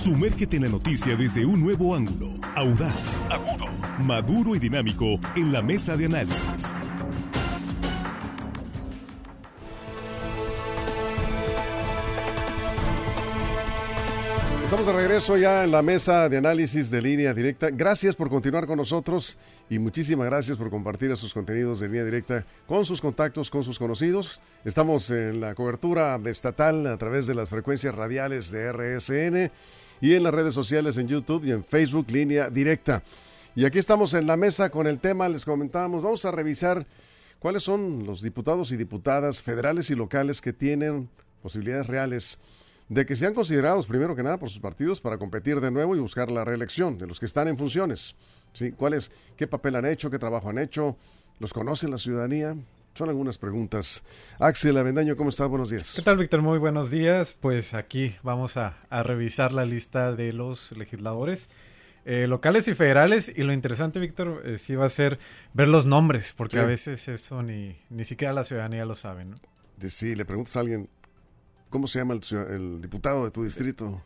Sumérgete en la noticia desde un nuevo ángulo, audaz, agudo, maduro y dinámico en la mesa de análisis. Estamos de regreso ya en la mesa de análisis de línea directa. Gracias por continuar con nosotros y muchísimas gracias por compartir esos contenidos de línea directa con sus contactos, con sus conocidos. Estamos en la cobertura estatal a través de las frecuencias radiales de RSN y en las redes sociales en YouTube y en Facebook línea directa. Y aquí estamos en la mesa con el tema, les comentábamos, vamos a revisar cuáles son los diputados y diputadas federales y locales que tienen posibilidades reales de que sean considerados primero que nada por sus partidos para competir de nuevo y buscar la reelección de los que están en funciones. ¿Sí? ¿Cuáles, ¿Qué papel han hecho? ¿Qué trabajo han hecho? ¿Los conoce la ciudadanía? Son algunas preguntas. Axel Avendaño, ¿cómo estás? Buenos días. ¿Qué tal, Víctor? Muy buenos días. Pues aquí vamos a, revisar la lista de los legisladores eh, locales y federales. Y lo interesante, Víctor, eh, sí va a ser ver los nombres, porque a veces eso ni, ni siquiera la ciudadanía lo sabe, ¿no? De sí, le preguntas a alguien, ¿Cómo se llama el, diputado de tu distrito?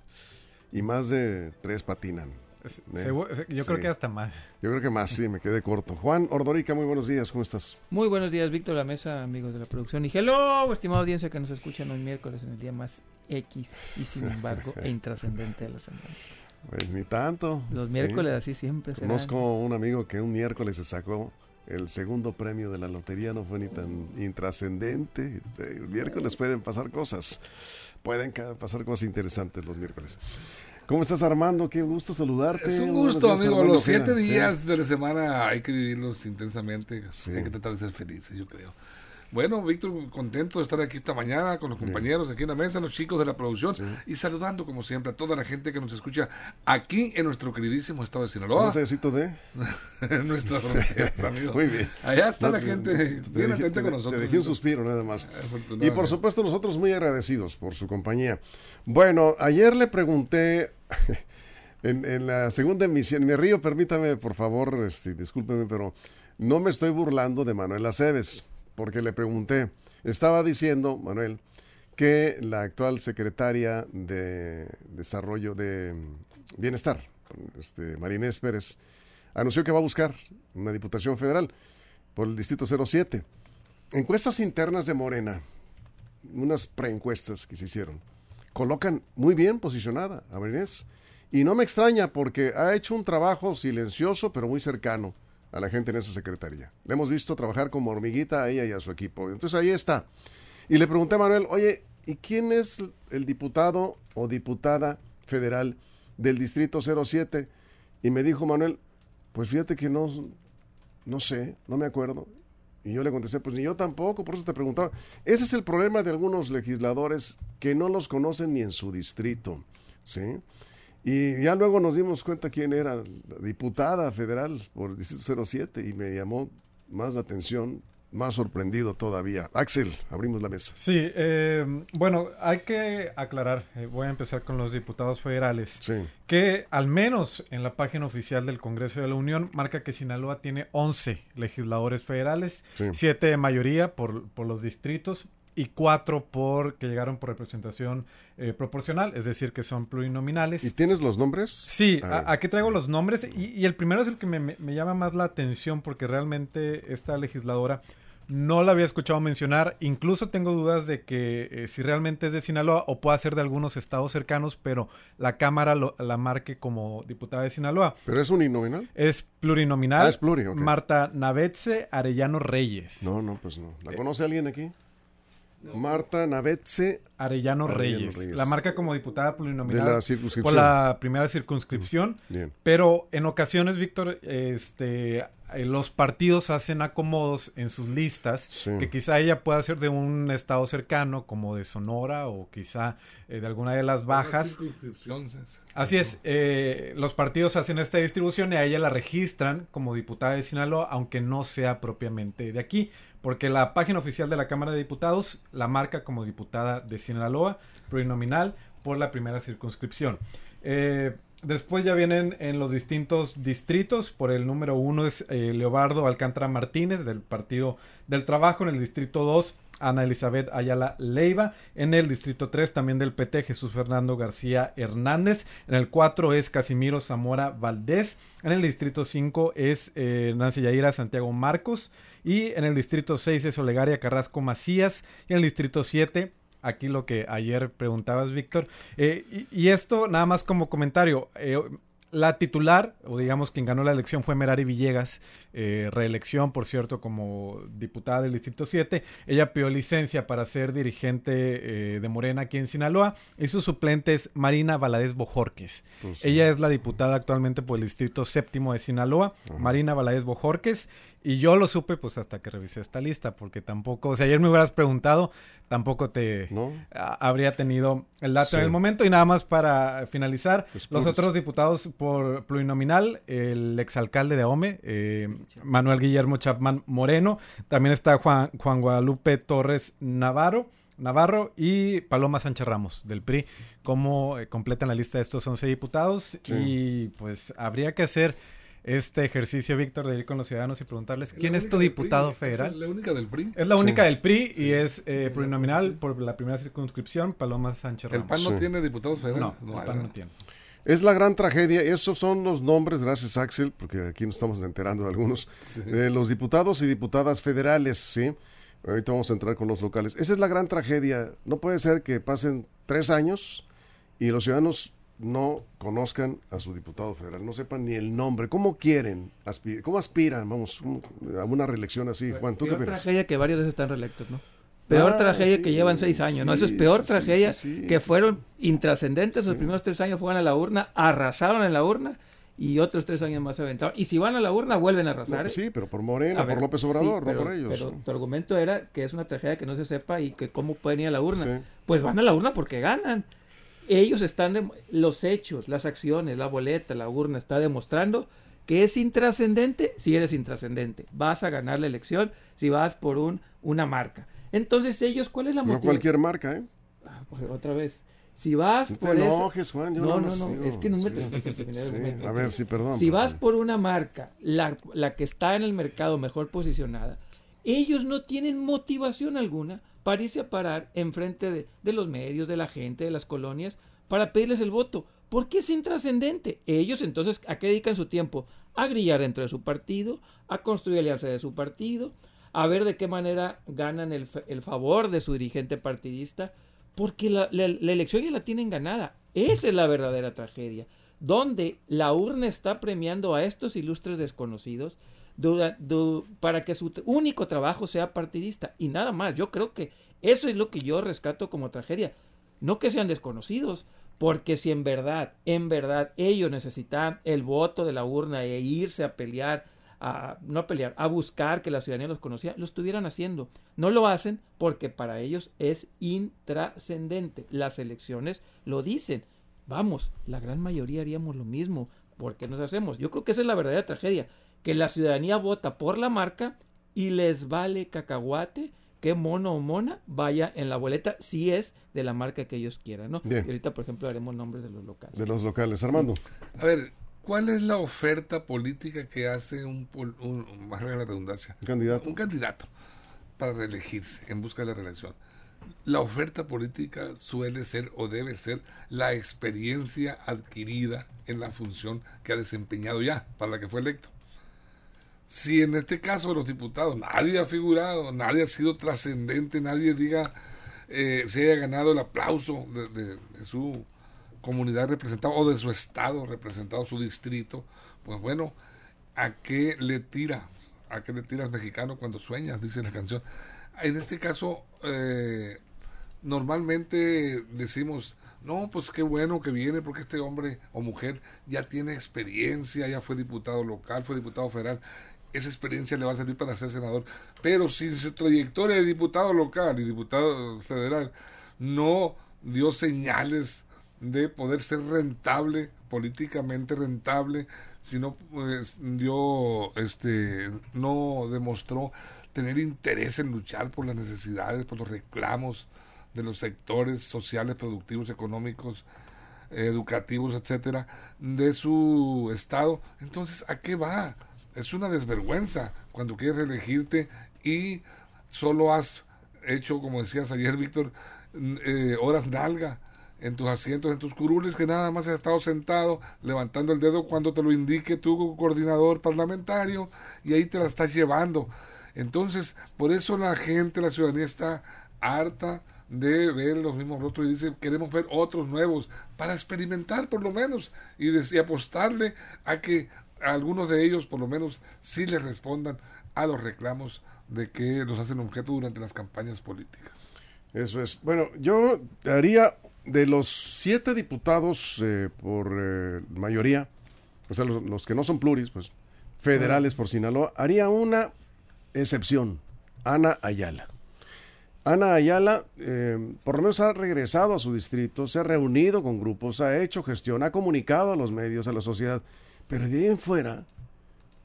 Y más de tres patinan. ¿Eh? yo creo que hasta más. Yo creo que más, sí, me quedé corto. Juan Ordorica, muy buenos días, ¿cómo estás? Muy buenos días, Víctor La Mesa, amigos de la producción. Y hello, estimada audiencia que nos escuchan hoy miércoles en el día más X y sin embargo e intrascendente de la semana. Pues ni tanto. Los miércoles así siempre se Conozco un amigo que un miércoles se sacó el segundo premio de la lotería no fue ni tan intrascendente. Este, el miércoles pueden pasar cosas. Pueden pasar cosas interesantes los miércoles. ¿Cómo estás, Armando? Qué gusto saludarte. Es un gusto, amigo. Los siete días de la semana hay que vivirlos intensamente. Hay que tratar de ser felices, yo creo. Bueno, Víctor, contento de estar aquí esta mañana con los compañeros aquí en la mesa, los chicos de la producción y saludando como siempre a toda la gente que nos escucha aquí en nuestro queridísimo estado de Sinaloa. necesito de nuestra amigo. Muy bien. Allá está la gente bien atenta con nosotros. Te dejé un suspiro nada más. Y por supuesto nosotros muy agradecidos por su compañía. Bueno, ayer le pregunté en, la segunda emisión, me río, permítame por favor, este, discúlpeme, pero no me estoy burlando de Manuel Aceves porque le pregunté, estaba diciendo, Manuel, que la actual secretaria de Desarrollo de Bienestar, este, Marinés Pérez, anunció que va a buscar una diputación federal por el Distrito 07. Encuestas internas de Morena, unas preencuestas que se hicieron, colocan muy bien posicionada a Marinés. Y no me extraña porque ha hecho un trabajo silencioso pero muy cercano a la gente en esa secretaría. Le hemos visto trabajar como hormiguita a ella y a su equipo. Entonces ahí está. Y le pregunté a Manuel, oye, ¿y quién es el diputado o diputada federal del Distrito 07? Y me dijo Manuel, pues fíjate que no, no sé, no me acuerdo. Y yo le contesté, pues ni yo tampoco, por eso te preguntaba. Ese es el problema de algunos legisladores que no los conocen ni en su distrito, ¿sí? Y ya luego nos dimos cuenta quién era la diputada federal por el Distrito 07 y me llamó más la atención, más sorprendido todavía. Axel, abrimos la mesa. Sí, eh, bueno, hay que aclarar, eh, voy a empezar con los diputados federales, que al menos en la página oficial del Congreso de la Unión marca que Sinaloa tiene 11 legisladores federales, 7 de mayoría por, por los distritos, y cuatro por que llegaron por representación eh, proporcional, es decir, que son plurinominales. ¿Y tienes los nombres? Sí, aquí traigo los nombres y, el primero es el que me, llama más la atención porque realmente esta legisladora no la había escuchado mencionar, incluso tengo dudas de que eh, si realmente es de Sinaloa o pueda ser de algunos estados cercanos, pero la Cámara la marque como diputada de Sinaloa. ¿Pero es uninominal? Es plurinominal. Ah, es pluri, Marta Navetze Arellano Reyes. No, no, pues no. ¿La conoce alguien aquí? Marta Navetze Arellano, Reyes. La marca como diputada plurinominal por la primera circunscripción. Pero en ocasiones, Víctor, este, eh, los partidos hacen acomodos en sus listas que quizá ella pueda ser de un estado cercano, como de Sonora o quizá eh, de alguna de las bajas. Así es, eh, los partidos hacen esta distribución y a ella la registran como diputada de Sinaloa, aunque no sea propiamente de aquí porque la página oficial de la Cámara de Diputados la marca como diputada de Sinaloa, plurinominal, por la primera circunscripción. Eh, después ya vienen en los distintos distritos, por el número uno es eh, Leobardo Alcántara Martínez del Partido del Trabajo, en el distrito 2 Ana Elizabeth Ayala Leiva. En el distrito 3 también del PT Jesús Fernando García Hernández. En el 4 es Casimiro Zamora Valdés. En el distrito 5 es eh, Nancy Yaira Santiago Marcos. Y en el distrito 6 es Olegaria Carrasco Macías. Y en el distrito 7 aquí lo que ayer preguntabas, Víctor. Eh, y, esto nada más como comentario. Eh, la titular, o digamos quien ganó la elección fue Merari Villegas, eh, reelección, por cierto, como diputada del Distrito 7. Ella pidió licencia para ser dirigente eh, de Morena aquí en Sinaloa y su suplente es Marina Valadez Bojorques. Pues Ella es la diputada actualmente por el Distrito Séptimo de Sinaloa, Marina Valadez Bojorques. Y yo lo supe pues hasta que revisé esta lista, porque tampoco, o sea, ayer me hubieras preguntado, tampoco te habría tenido el dato en el momento. Y nada más para finalizar, los otros diputados por plurinominal, el exalcalde de Ome, eh, Manuel Guillermo Chapman Moreno, también está Juan, Juan Guadalupe Torres Navarro. Navarro y Paloma Sánchez Ramos del PRI, como eh, completan la lista de estos 11 diputados y pues habría que hacer este ejercicio, Víctor, de ir con los ciudadanos y preguntarles quién es tu diputado federal. Es la única del PRI. Es la única del PRI y es eh, plurinominal por la primera circunscripción, Paloma Sánchez Ramos. ¿El PAN no tiene diputados federales? No, el PAN no tiene. Es la gran tragedia, esos son los nombres, gracias Axel, porque aquí nos estamos enterando de algunos, de los diputados y diputadas federales, ¿sí? Ahorita vamos a entrar con los locales. Esa es la gran tragedia. No puede ser que pasen tres años y los ciudadanos no conozcan a su diputado federal, no sepan ni el nombre. ¿Cómo quieren? ¿Cómo aspiran? Vamos, a una reelección así. Juan, ¿tú qué piensas? tragedia que varios de están reelectos, ¿no? Peor ah, tragedia que llevan seis años, ¿no? Eso es peor tragedia que fueron intrascendentes. Los primeros tres años fueron a la urna, arrasaron en la urna y otros tres años más se aventaron. Y si van a la urna, vuelven a arrasar. sí, pero por Morena, por López Obrador, no por ellos. Pero tu argumento era que es una tragedia que no se sepa y que cómo pueden ir a la urna. Pues van a la urna porque ganan ellos están, los hechos, las acciones, la boleta, la urna, está demostrando que es intrascendente si eres intrascendente. Vas a ganar la elección si vas por un, una marca. Entonces ellos, ¿cuál es la motivación? No cualquier marca, ¿eh? Ah, pues, otra vez. Si vas por enojes, Juan, no, no, no, es que no me A ver, sí, perdón. Si vas por una marca, la, la que está en el mercado mejor posicionada, ellos no tienen motivación alguna para a parar enfrente de, de los medios, de la gente, de las colonias, para pedirles el voto. Porque es intrascendente. Ellos entonces, ¿a qué dedican su tiempo? A grillar dentro de su partido, a construir alianza de su partido, a ver de qué manera ganan el, favor de su dirigente partidista, porque la, elección ya la tienen ganada. Esa es la verdadera tragedia. Donde la urna está premiando a estos ilustres desconocidos para que su único trabajo sea partidista y nada más. Yo creo que eso es lo que yo rescato como tragedia. No que sean desconocidos, porque si en verdad, en verdad ellos necesitan el voto de la urna e irse a pelear, a, no a pelear, a buscar que la ciudadanía los conociera, lo estuvieran haciendo. No lo hacen porque para ellos es intrascendente. Las elecciones lo dicen. Vamos, la gran mayoría haríamos lo mismo. ¿Por qué nos hacemos? Yo creo que esa es la verdadera tragedia que la ciudadanía vota por la marca y les vale cacahuate que mono o mona vaya en la boleta si es de la marca que ellos quieran, ¿no? Y ahorita, por ejemplo, haremos nombres de los locales. De los locales. Armando. A ver, ¿cuál es la oferta política que hace un, más la redundancia? Un candidato. Un candidato para reelegirse, en busca de la reelección. La oferta política suele ser o debe ser la experiencia adquirida en la función que ha desempeñado ya, para la que fue electo si en este caso de los diputados nadie ha figurado, nadie ha sido trascendente, nadie diga eh, se haya ganado el aplauso de, su comunidad representada o de su estado representado, su distrito, pues bueno, ¿a qué le tira? ¿A qué le tiras mexicano cuando sueñas? Dice la canción. En este caso, eh, normalmente decimos, no, pues qué bueno que viene porque este hombre o mujer ya tiene experiencia, ya fue diputado local, fue diputado federal esa experiencia le va a servir para ser senador. Pero si su trayectoria de diputado local y diputado federal no dio señales de poder ser rentable, políticamente rentable, sino pues, dio, este, no demostró tener interés en luchar por las necesidades, por los reclamos de los sectores sociales, productivos, económicos, educativos, etcétera, de su estado. Entonces, ¿a qué va? Es una desvergüenza cuando quieres elegirte y solo has hecho, como decías ayer, Víctor, eh, horas nalga en tus asientos, en tus curules, que nada más has estado sentado levantando el dedo cuando te lo indique tu coordinador parlamentario y ahí te la estás llevando. Entonces, por eso la gente, la ciudadanía está harta de ver los mismos rostros y dice queremos ver otros nuevos para experimentar por lo menos y, y apostarle a que algunos de ellos por lo menos sí les respondan a los reclamos de que los hacen objeto durante las campañas políticas. Eso es. Bueno, yo haría de los siete diputados eh, por eh, mayoría, o sea, los, que no son pluris, pues federales por Sinaloa, haría una excepción, Ana Ayala. Ana Ayala eh, por lo menos ha regresado a su distrito, se ha reunido con grupos, ha hecho gestión, ha comunicado a los medios, a la sociedad, pero de ahí en fuera,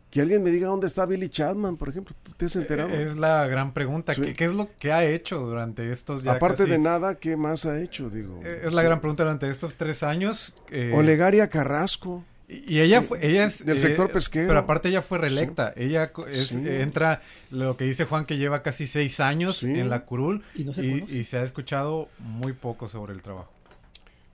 que alguien me diga dónde está Billy Chapman, por ejemplo. ¿Tú te has enterado? Es la gran pregunta. ¿Qué, es lo que ha hecho durante estos ya Aparte de nada, ¿qué más ha hecho? Digo. Es la gran pregunta durante estos tres años. Eh... Olegaria Carrasco. Y ella fue, ella es del sector eh, pesquero. Pero aparte ella fue reelecta. Ella entra, lo que dice Juan que lleva casi seis años en la curul y se ha escuchado muy poco sobre el trabajo.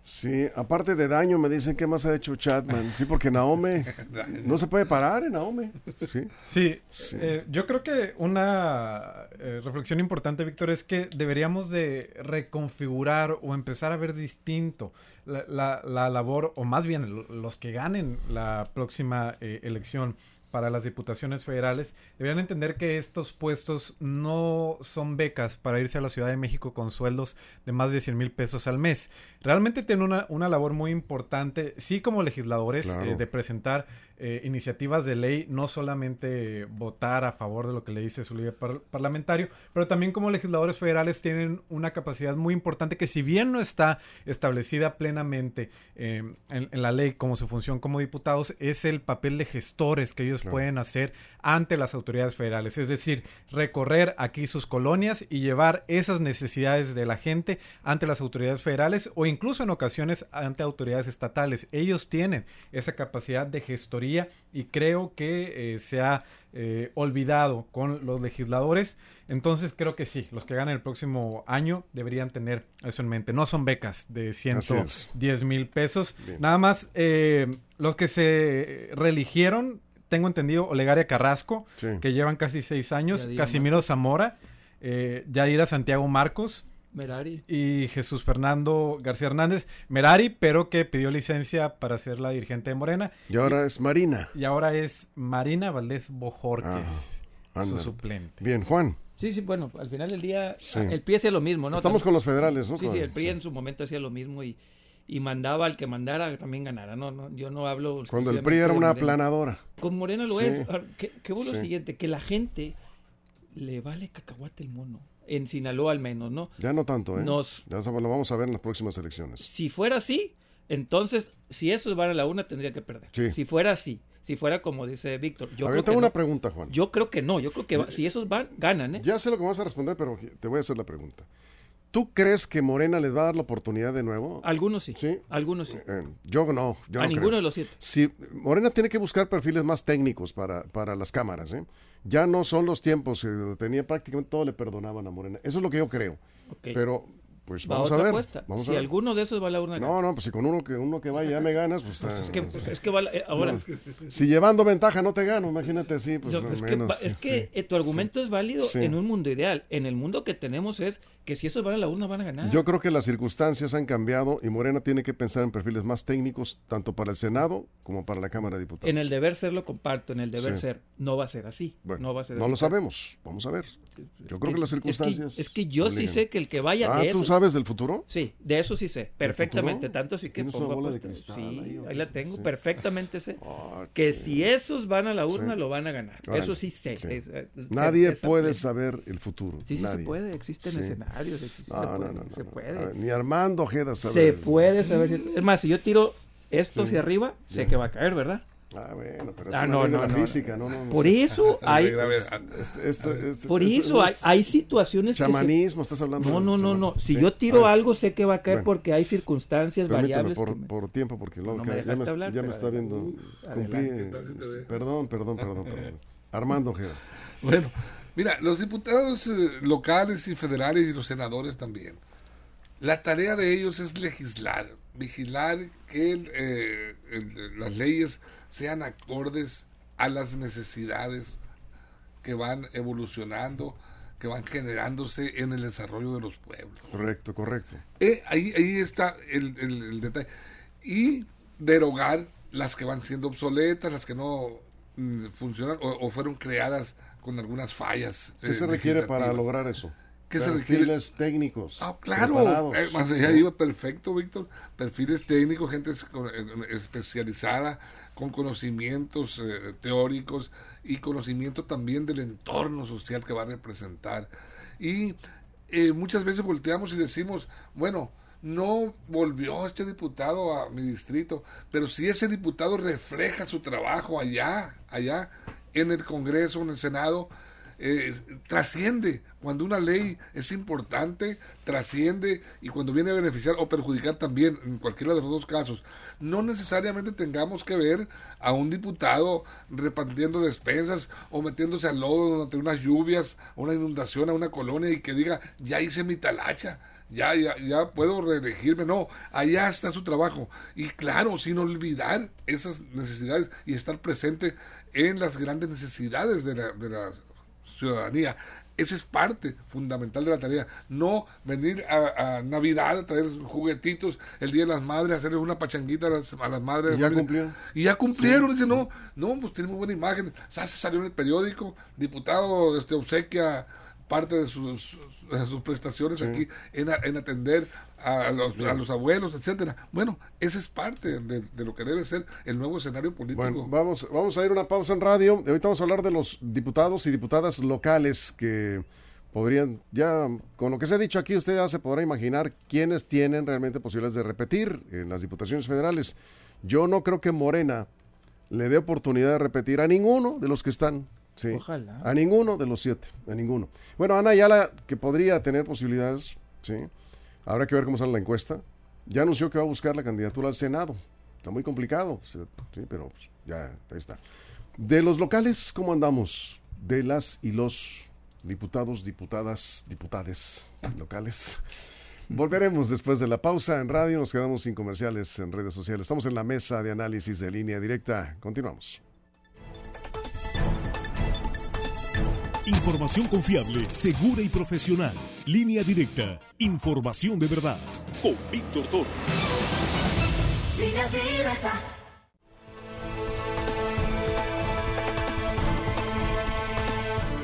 Sí, aparte de daño, me dicen que más ha hecho Chatman. Sí, porque Naome no se puede parar en Naome. Sí, sí, eh, yo creo que una eh, reflexión importante, Víctor, es que deberíamos de reconfigurar o empezar a ver distinto la, la, labor, o más bien los que ganen la próxima eh, elección para las diputaciones federales, deberían entender que estos puestos no son becas para irse a la Ciudad de México con sueldos de más de 100 mil pesos al mes. Realmente tienen una, una labor muy importante, sí como legisladores, eh, de presentar eh, iniciativas de ley, no solamente votar a favor de lo que le dice su líder parlamentario, pero también como legisladores federales tienen una capacidad muy importante que si bien no está establecida plenamente eh, en, la ley como su función como diputados, es el papel de gestores que ellos pueden hacer ante las autoridades federales, es decir, recorrer aquí sus colonias y llevar esas necesidades de la gente ante las autoridades federales o incluso en ocasiones ante autoridades estatales. Ellos tienen esa capacidad de gestoría y creo que eh, se ha eh, olvidado con los legisladores. Entonces creo que sí, los que ganen el próximo año deberían tener eso en mente. No son becas de 110 mil pesos. Nada más eh, los que se reeligieron, tengo entendido, Olegaria Carrasco, que llevan casi seis años, Casimiro Zamora, Yadira Santiago Marcos. Merari. Y Jesús Fernando García Hernández. Merari, pero que pidió licencia para ser la dirigente de Morena. Y ahora es Marina. Y ahora es Marina Valdés Bojorques, ah, su suplente. Bien, Juan. Sí, sí, bueno, al final del día el PRI hacía lo mismo, ¿no? Estamos con los federales, ¿no? Sí, sí, el PRI en su momento hacía lo mismo y, y mandaba al que mandara también ganara, ¿no? no yo no hablo... Cuando el PRI era una aplanadora. Con Morena lo es. ¿Qué, qué lo siguiente? Que la gente le vale cacahuate el mono en Sinaloa al menos, ¿no? Ya no tanto, ¿eh? Nos, ya lo vamos a ver en las próximas elecciones. Si fuera así, entonces, si esos van a la una, tendría que perder. Si fuera así, si fuera como dice Víctor. Yo a ver, tengo una pregunta, Juan. Yo creo que no, yo creo que si esos van, ganan, ¿eh? Ya sé lo que vas a responder, pero te voy a hacer la pregunta. ¿Tú crees que Morena les va a dar la oportunidad de nuevo? Algunos sí. ¿Sí? Algunos sí. Eh, yo no. Yo a ninguno de los siete. Sí, Morena tiene que buscar perfiles más técnicos para, para las cámaras. ¿eh? Ya no son los tiempos. Eh, tenía prácticamente todo le perdonaban a Morena. Eso es lo que yo creo. Pero pues vamos a ver. si alguno de esos va a la urna. No, no, pues si con uno que uno que vaya ya me ganas, pues. pues es que, es que eh, ahora. si llevando ventaja no te gano, imagínate así, pues. es, menos, que, es que eh, tu argumento es válido en un mundo ideal. En el mundo que tenemos es que si esos van a la urna van a ganar. Yo creo que las circunstancias han cambiado y Morena tiene que pensar en perfiles más técnicos, tanto para el Senado como para la Cámara de Diputados. En el deber ser lo comparto, en el deber ser no va a ser así. no va a ser No lo sabemos, vamos a ver. Yo creo que, las circunstancias. Es que, yo sí sé que el que vaya. Ah, ¿tú sabes del futuro? Sí, de eso sí sé, perfectamente. Tanto sí que pongo de cristal, Sí, ahí, la tengo, perfectamente sé. Ah, que si esos van a la urna, lo van a ganar. Eso sí sé. Nadie puede saber el futuro. Sí, sí se puede, existen escenarios. Existen, no, no, no, se puede. ni Armando Ojeda sabe. Se puede saber. es más, si yo tiro esto hacia arriba, sé que va a caer, ¿verdad? Ah, bueno, pero es ah, no, no, la física, no, no, Por eso hay... por eso hay, hay situaciones Chamanismo, estás hablando. No, no, no, no. Si yo tiro algo, sé que va a caer porque hay circunstancias variables. Por, por tiempo, porque luego ya, me, ya me está viendo... Cumplí, perdón, perdón, perdón, perdón. Armando Ojeda. Bueno, Mira, los diputados eh, locales y federales y los senadores también. La tarea de ellos es legislar, vigilar que eh, las leyes sean acordes a las necesidades que van evolucionando, que van generándose en el desarrollo de los pueblos. Correcto, correcto. Eh, ahí, ahí está el, detalle. Y derogar las que van siendo obsoletas, las que no mm, funcionan o, fueron creadas con algunas fallas. ¿Qué se requiere para lograr eso? ¿Qué perfiles técnicos. Ah, claro. Eh, más allá iba perfecto, Víctor. Perfiles técnicos, gente especializada, con conocimientos eh, teóricos y conocimiento también del entorno social que va a representar. Y eh, muchas veces volteamos y decimos, bueno, no volvió este diputado a mi distrito, pero si ese diputado refleja su trabajo allá, allá en el Congreso, en el Senado, eh, trasciende. Cuando una ley es importante, trasciende y cuando viene a beneficiar o perjudicar también, en cualquiera de los dos casos, no necesariamente tengamos que ver a un diputado repartiendo despensas o metiéndose al lodo durante unas lluvias, una inundación a una colonia y que diga, ya hice mi talacha. Ya, ya, ya puedo reelegirme. No, allá está su trabajo. Y claro, sin olvidar esas necesidades y estar presente en las grandes necesidades de la, de la ciudadanía. Esa es parte fundamental de la tarea. No venir a, Navidad a traer juguetitos el Día de las Madres, hacerles una pachanguita a las, madres. ¿Y ya cumplieron? Y ya cumplieron. Dice, no, no, pues tiene muy buena imagen. Se salió en el periódico, diputado este, obsequia parte de sus, sus prestaciones aquí en, en atender a los, a los, abuelos, etcétera. Bueno, esa es parte de, de, lo que debe ser el nuevo escenario político. Bueno, vamos, vamos a ir a una pausa en radio. Ahorita vamos a hablar de los diputados y diputadas locales que podrían, ya con lo que se ha dicho aquí, usted ya se podrá imaginar quiénes tienen realmente posibilidades de repetir en las diputaciones federales. Yo no creo que Morena le dé oportunidad de repetir a ninguno de los que están. Sí, Ojalá. A ninguno de los siete, a ninguno. Bueno, Ana Ayala, que podría tener posibilidades, sí. Habrá que ver cómo sale la encuesta. Ya anunció que va a buscar la candidatura al Senado. Está muy complicado, sí, pero pues, ya ahí está. De los locales, ¿cómo andamos? De las y los diputados, diputadas, diputades locales. Volveremos después de la pausa en radio. Nos quedamos sin comerciales en redes sociales. Estamos en la mesa de análisis de línea directa. Continuamos. Información confiable, segura y profesional. Línea directa. Información de verdad. Con Víctor Toro. Línea directa.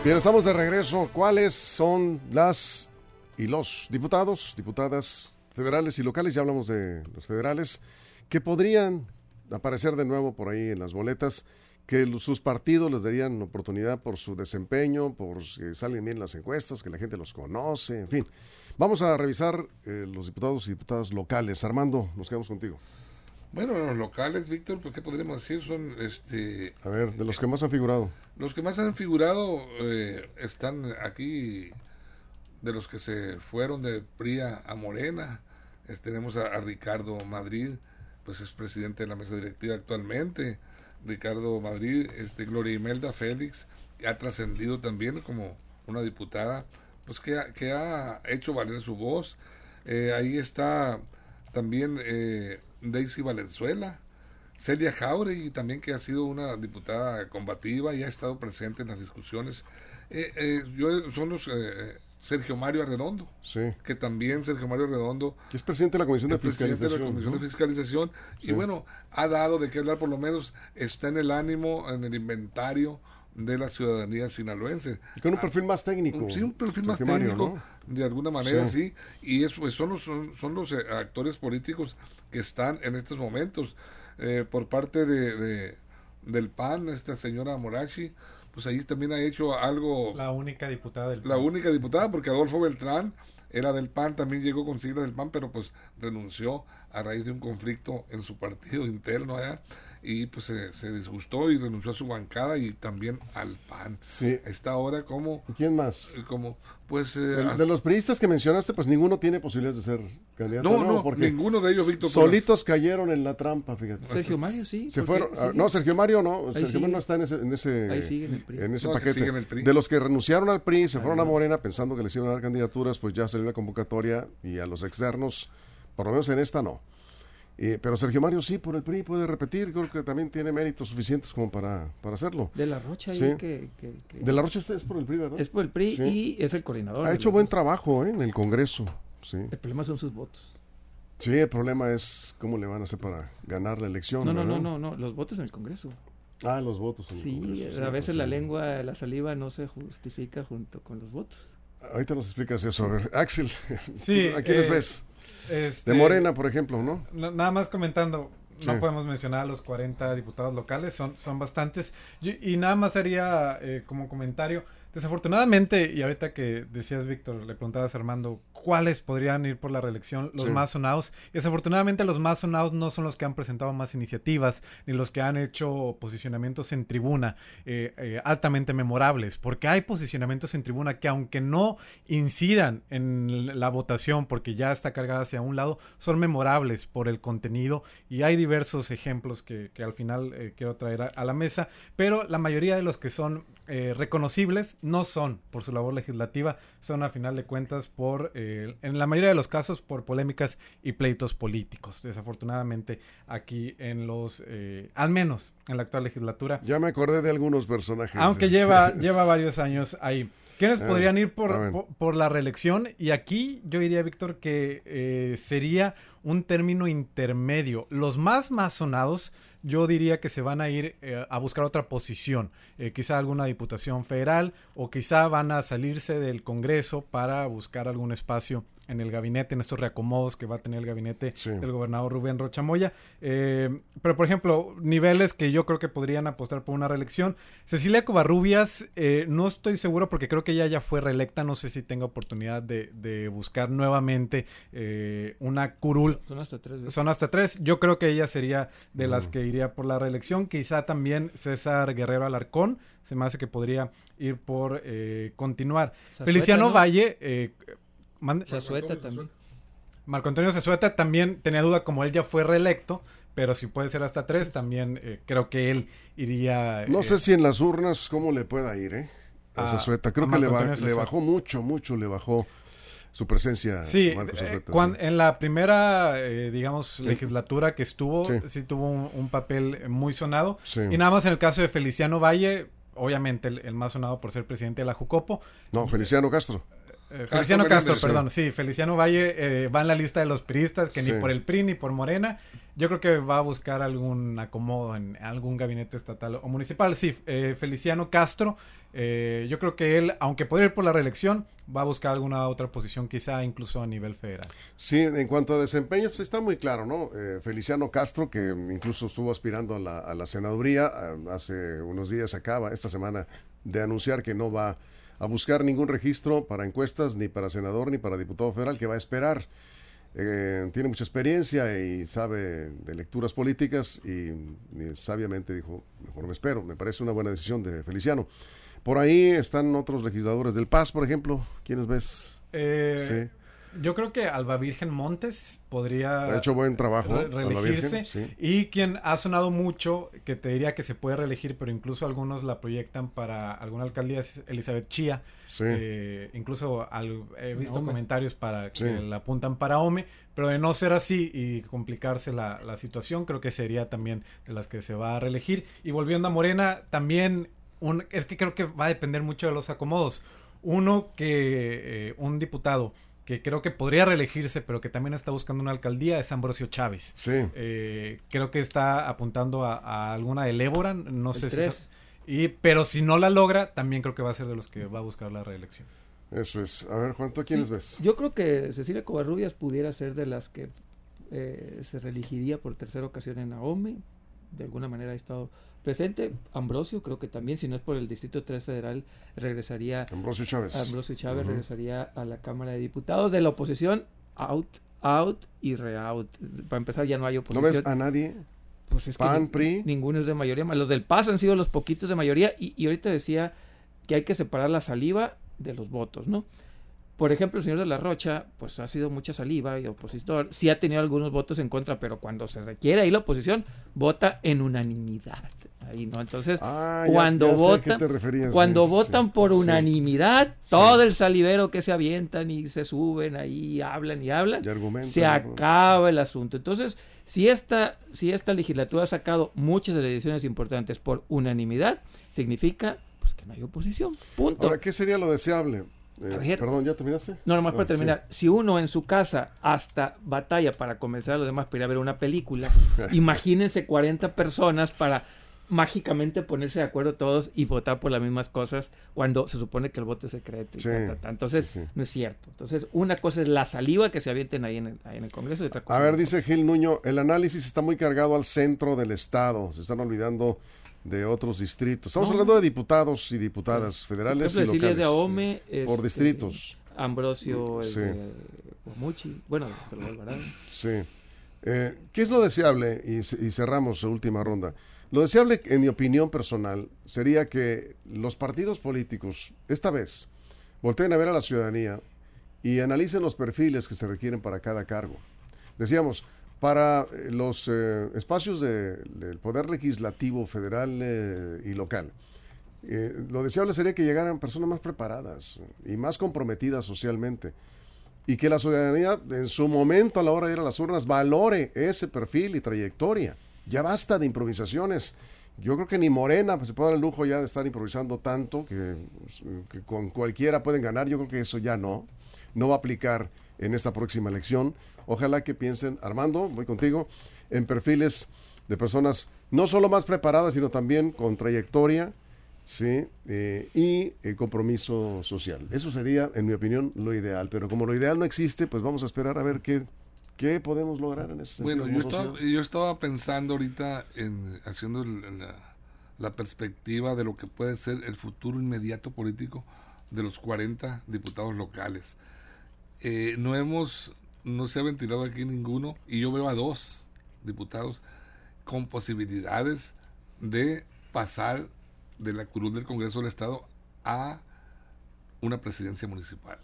Bien, estamos de regreso. ¿Cuáles son las y los diputados, diputadas federales y locales? Ya hablamos de los federales que podrían aparecer de nuevo por ahí en las boletas que sus partidos les darían oportunidad por su desempeño, por que salen bien las encuestas, que la gente los conoce, en fin. Vamos a revisar eh, los diputados y diputadas locales. Armando, nos quedamos contigo. Bueno, los locales, Víctor, pues, ¿qué podríamos decir? Son, este... A ver, de los que más han figurado. Los que más han figurado eh, están aquí, de los que se fueron de Pría a Morena. tenemos a, a, Ricardo Madrid, pues es presidente de la mesa directiva actualmente. Ricardo Madrid, este, Gloria Imelda Félix, ha trascendido también como una diputada, pues que ha, que ha hecho valer su voz. Eh, ahí está también eh, Daisy Valenzuela, Celia Jauregui también que ha sido una diputada combativa y ha estado presente en las discusiones. Eh, yo, son los Sergio Mario Arredondo, sí. que también Sergio Mario Arredondo, que es presidente de la Comisión de Fiscalización, de la Comisión de Fiscalización y bueno, ha dado de qué hablar, por lo menos está en el ánimo, en el inventario de la ciudadanía sinaloense. Y con un perfil más técnico. Sí, un perfil más técnico, de alguna manera, sí. Y eso, pues, son los, son, los eh, actores políticos que están en estos momentos. Eh, por parte de, de, del PAN, esta señora Morachi, pues ahí también ha hecho algo. La única diputada del PAN. La única diputada, porque Adolfo Beltrán era del PAN, también llegó con siglas del PAN, pero pues renunció a raíz de un conflicto en su partido interno allá. Y pues se, disgustó y renunció a su bancada y también al PAN. Sí. Está ahora como... ¿Quién más? Como, pues... Eh, de, los periodistas que mencionaste, pues ninguno tiene posibilidades de ser candidato. No, no, porque ninguno de ellos, Víctor. Solitos cayeron en la trampa, fíjate. Sergio Mario sí. Se fueron, ah, no, Sergio Mario no, Sergio Mario no está en ese, en ese, en ese paquete. De los que renunciaron al PRI, se fueron a Morena pensando que les iban a dar candidaturas, pues ya salió la convocatoria y a los externos, por lo menos en esta no pero Sergio Mario sí, por el PRI puede repetir, creo que también tiene méritos suficientes como para, para hacerlo. De la Rocha, sí. que, De la Rocha es por el PRI, ¿verdad? Es por el PRI y es el coordinador. Ha hecho buen trabajo ¿eh? en el Congreso. Sí. El problema son sus votos. Sí, el problema es cómo le van a hacer para ganar la elección. No, no, no, no, no, los votos en el Congreso. Ah, los votos en el Congreso. Sí, a veces la lengua, la saliva no se justifica junto con los votos. Ahorita nos explicas eso. A ver, Axel, ¿a quiénes eh, ves? Este, de Morena, por ejemplo, ¿no? Nada más comentando, no podemos mencionar a los 40 diputados locales, son, son bastantes. y nada más haría eh, como comentario, desafortunadamente, y ahorita que decías, Víctor, le preguntabas a Armando, cuáles podrían ir por la reelección, los más sonados. Y desafortunadamente los más sonados no son los que han presentado más iniciativas, ni los que han hecho posicionamientos en tribuna eh, eh, altamente memorables, porque hay posicionamientos en tribuna que aunque no incidan en la votación, porque ya está cargada hacia un lado, son memorables por el contenido y hay diversos ejemplos que, al final eh, quiero traer a, la mesa, pero la mayoría de los que son reconocibles no son por su labor legislativa, son a final de cuentas por en la mayoría de los casos por polémicas y pleitos políticos. Desafortunadamente aquí en los, eh, al menos en la actual legislatura. Ya me acordé de algunos personajes. Aunque lleva, lleva varios años ahí. ¿Quiénes ah, podrían ir por, por, la reelección? Y aquí yo diría, Víctor, que eh, sería un término intermedio. Los más masonados yo diría que se van a ir eh, a buscar otra posición, eh, quizá alguna diputación federal o quizá van a salirse del Congreso para buscar algún espacio en el gabinete, en estos reacomodos que va a tener el gabinete del gobernador Rubén Rochamoya. Eh, pero, por ejemplo, niveles que yo creo que podrían apostar por una reelección. Cecilia Covarrubias, eh, no estoy seguro porque creo que ella ya fue reelecta, no sé si tenga oportunidad de, buscar nuevamente una curul. Son hasta tres. Son hasta tres. Yo creo que ella sería de las que iría por la reelección. Quizá también César Guerrero Alarcón se me hace que podría ir por continuar. Feliciano Valle, también. Marco Antonio Cesueta también tenía duda, como él ya fue reelecto, pero si puede ser hasta tres, también eh, creo que él iría. No sé eh, si en las urnas cómo le pueda ir, ¿eh? A, Cesueta. Creo que le, le, bajó mucho, mucho, le bajó su presencia. Sí, eh, en la primera, digamos, legislatura que estuvo, sí, tuvo un, papel muy sonado. Y nada más en el caso de Feliciano Valle, obviamente el, el, más sonado por ser presidente de la Jucopo. No, Feliciano Castro. Eh, Feliciano Castro, perdón, sí. Feliciano Valle eh, va en la lista de los priistas, que ni por el PRI ni por Morena. Yo creo que va a buscar algún acomodo en algún gabinete estatal o municipal. Sí, eh, Feliciano Castro, yo creo que él, aunque puede ir por la reelección, va a buscar alguna otra posición, quizá incluso a nivel federal. Sí, en cuanto a desempeño, pues está muy claro, ¿no? Feliciano Castro, que incluso estuvo aspirando a la, a la senaduría, hace unos días acaba, esta semana, de anunciar que no va a buscar ningún registro para encuestas, ni para senador, ni para diputado federal, que va a esperar. Eh, tiene mucha experiencia y sabe de lecturas políticas y, sabiamente dijo, mejor me espero. Me parece una buena decisión de Feliciano. Por ahí están otros legisladores del Paz, por ejemplo. ¿Quiénes ves? Eh, sí. Yo creo que Alba Virgen Montes podría... Ha hecho buen trabajo. reelegirse. Y quien ha sonado mucho, que te diría que se puede reelegir, pero incluso algunos la proyectan para alguna alcaldía, es Elizabeth Chía. Eh, incluso he visto comentarios para que la apuntan para OME, pero de no ser así y complicarse la, la situación, creo que sería también de las que se va a reelegir. Y volviendo a Morena, también un, es que creo que va a depender mucho de los acomodos. Uno que eh, un diputado que creo que podría reelegirse, pero que también está buscando una alcaldía, es Ambrosio Chávez. Sí. Eh, creo que está apuntando a, alguna de Ébora, no sé si... Y, pero si no la logra, también creo que va a ser de los que va a buscar la reelección. Eso es. A ver, Juan, ¿tú quiénes ves? Yo creo que Cecilia Covarrubias pudiera ser de las que eh, se reelegiría por tercera ocasión en AOME. De alguna manera ha estado presente. Ambrosio, creo que también, si no es por el Distrito 3 Federal, regresaría. Ambrosio Chávez. Ambrosio Chávez regresaría a la Cámara de Diputados. De la oposición, out, out y re-out. Para empezar, ya no hay oposición. ¿No ves a nadie? Pues es PAN, PRI. Ninguno es de mayoría. Los del PAS han sido los poquitos de mayoría. Y, y ahorita decía que hay que separar la saliva de los votos, ¿no? Por ejemplo, el señor de la Rocha, pues ha sido mucha saliva y opositor. Sí ha tenido algunos votos en contra, pero cuando se requiere ahí la oposición, vota en unanimidad. Ahí, ¿no? Entonces, ah, cuando votan, cuando votan por unanimidad, todo el salivero que se avientan y se suben ahí, hablan y hablan, se acaba el asunto. Entonces, si esta, si esta legislatura ha sacado muchas de las decisiones importantes por unanimidad, significa pues que no hay oposición. Punto. Ahora, ¿qué sería lo deseable? Eh, perdón, ¿ya terminaste? No, nomás para ah, terminar. Si uno en su casa hasta batalla para convencer a los demás para ir a ver una película, imagínense 40 personas para mágicamente ponerse de acuerdo todos y votar por las mismas cosas cuando se supone que el voto es secreto. Entonces, no es cierto. Entonces, una cosa es la saliva que se avienten ahí en el, en el Congreso. a ver, dice Gil Nuño, el análisis está muy cargado al centro del Estado. Se están olvidando de otros distritos. Estamos hablando de diputados y diputadas federales y locales. De Ahome, por este, distritos. Ambrosio sí. bueno, Sí. Eh, ¿Qué es lo deseable? Y, y cerramos la última ronda. Lo deseable, en mi opinión personal, sería que los partidos políticos, esta vez, volteen a ver a la ciudadanía y analicen los perfiles que se requieren para cada cargo. Decíamos, para eh, los eh, espacios del poder legislativo federal eh, y local. lo deseable sería que llegaran personas más preparadas y más comprometidas socialmente y que la ciudadanía en su momento a la hora de ir a las urnas valore ese perfil y trayectoria. Ya basta de improvisaciones. Yo creo que ni Morena pues, se puede dar el lujo ya de estar improvisando tanto que, que con cualquiera pueden ganar. Yo creo que eso ya no. No va a aplicar en esta próxima elección. Ojalá que piensen, Armando, voy contigo, en perfiles de personas no solo más preparadas, sino también con trayectoria, ¿sí? Eh, y eh, compromiso social. Eso sería, en mi opinión, lo ideal. Pero como lo ideal no existe, pues vamos a esperar a ver qué, qué podemos lograr en ese sentido. Bueno, yo estaba, yo estaba, pensando ahorita en haciendo la, la, perspectiva de lo que puede ser el futuro inmediato político de los 40 diputados locales. Eh, no hemos no se ha ventilado aquí ninguno y yo veo a dos diputados con posibilidades de pasar de la cruz del Congreso del Estado a una presidencia municipal.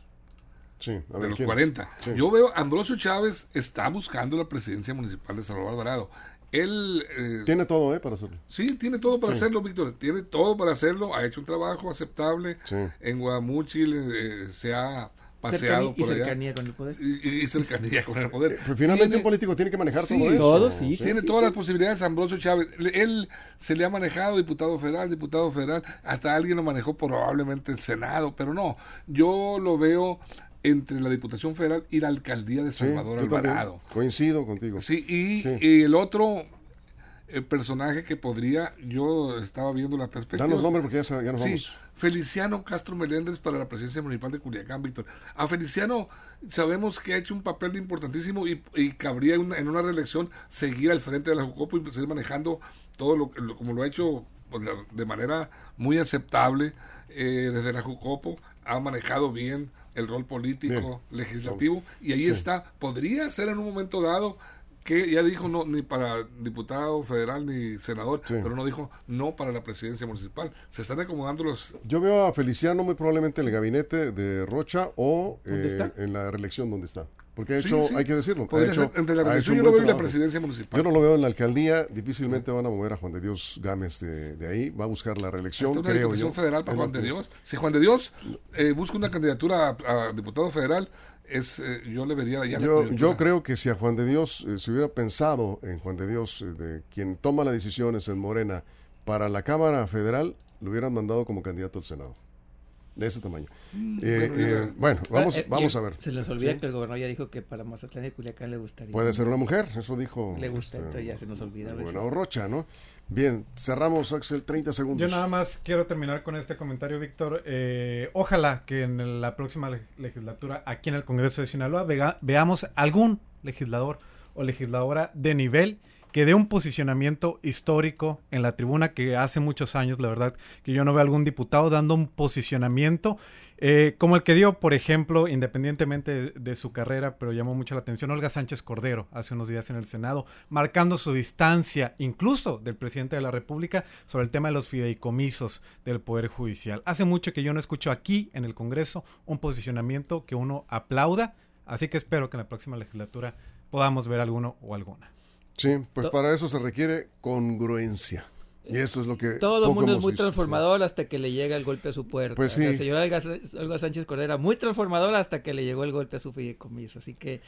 Sí, de los 40. Yo veo, Ambrosio Chávez está buscando la presidencia municipal de Salvador Alvarado. Él... Eh, tiene todo, ¿eh? Para hacerlo. Sí, tiene todo para hacerlo, Víctor. Tiene todo para hacerlo. Ha hecho un trabajo aceptable. En Guadamuchil eh, se ha paseado por y cercanía con el poder. Y, cercanía con el poder. Pero finalmente un político tiene que manejar todo eso. Todo, sí. Tiene todas las posibilidades Ambrosio Chávez. Él se le ha manejado diputado federal, diputado federal, hasta alguien lo manejó probablemente el Senado, pero no, yo lo veo entre la Diputación Federal y la Alcaldía de Salvador Alvarado. Coincido contigo. Sí, y, y el otro el personaje que podría, yo estaba viendo la perspectiva. Danos nombre porque ya, ya nos sí, Feliciano Castro Meléndez para la presidencia municipal de Culiacán, Víctor. A Feliciano sabemos que ha hecho un papel importantísimo y, cabría en una reelección seguir al frente de la Jucopo y seguir manejando todo lo, como lo ha hecho pues, de manera muy aceptable eh, desde la Jucopo. Ha manejado bien el rol político, legislativo y ahí está. Podría ser en un momento dado que ya dijo no ni para diputado federal ni senador, pero no dijo no para la presidencia municipal. Se están acomodando los... Yo veo a Feliciano muy probablemente en el gabinete de Rocha o eh, en la reelección donde está. Porque de hecho, hay que decirlo. entre la reelección yo lo veo y la presidencia municipal. Yo no lo veo en la alcaldía. Difícilmente van a mover a Juan de Dios Gámez de, ahí. Va a buscar la reelección. Una creo federal para Juan de Dios. Si Juan de Dios eh, busca una candidatura a diputado federal, es eh, yo le vería yo, yo creo que si a Juan de Dios eh, se hubiera pensado en Juan de Dios eh, de quien toma las decisiones en Morena para la Cámara Federal lo hubieran mandado como candidato al Senado de ese tamaño. Mm, bueno, vamos vamos a ver. se les olvida que el gobernador ya dijo que para Mazatlán y Culiacán le gustaría. Puede ser una mujer eso dijo le gusta este, ya se nos olvida bueno Rocha no Bien, cerramos, Axel, 30 segundos. Yo nada más quiero terminar con este comentario, Víctor. Eh, ojalá que en la próxima legislatura, aquí en el Congreso de Sinaloa, veamos algún legislador o legisladora de nivel que dé un posicionamiento histórico en la tribuna que hace muchos años, la verdad, que yo no veo algún diputado dando un posicionamiento eh, como el que dio, por ejemplo, independientemente de, su carrera, pero llamó mucho la atención, Olga Sánchez Cordero, hace unos días en el Senado, marcando su distancia incluso del presidente de la República sobre el tema de los fideicomisos del Poder Judicial. Hace mucho que yo no escucho aquí en el Congreso un posicionamiento que uno aplauda, así que espero que en la próxima legislatura podamos ver alguno o alguna. Sí, pues para eso se requiere congruencia. Y eso es lo que... Todo el mundo es muy transformador hasta que le llega el golpe a su puerta. Pues sí. La señora Olga, Sánchez Cordera, muy transformadora hasta que le llegó el golpe a su fideicomiso. Así que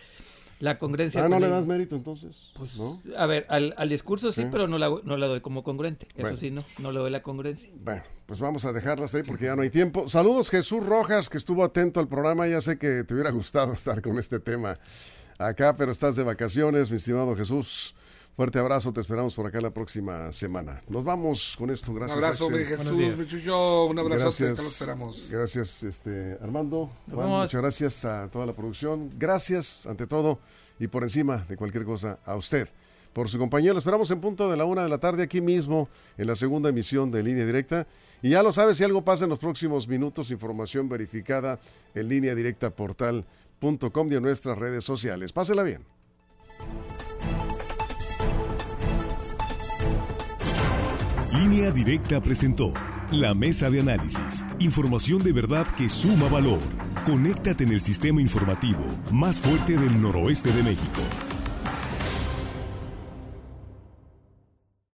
la congruencia... Ah, ¿no le das mérito entonces? Pues, A ver, al, discurso sí, pero no la, no la doy como congruente. Eso sí, no, no le doy la congruencia. Bueno, pues vamos a dejarlas ahí porque ya no hay tiempo. Saludos Jesús Rojas, que estuvo atento al programa. Ya sé que te hubiera gustado estar con este tema acá, pero estás de vacaciones, mi estimado Jesús. Fuerte abrazo, te esperamos por acá la próxima semana. Nos vamos con esto, gracias. Un abrazo, mi Jesús, yo, un abrazo, gracias, te lo esperamos. Gracias, este, Armando. muchas gracias a toda la producción. Gracias, ante todo, y por encima de cualquier cosa, a usted. Por su compañía, lo esperamos en punto de la una de la tarde aquí mismo, en la segunda emisión de Línea Directa. Y ya lo sabes, si algo pasa en los próximos minutos, información verificada en línea directa portal.com y en nuestras redes sociales. Pásela bien. Línea Directa presentó la mesa de análisis. Información de verdad que suma valor. Conéctate en el sistema informativo más fuerte del noroeste de México.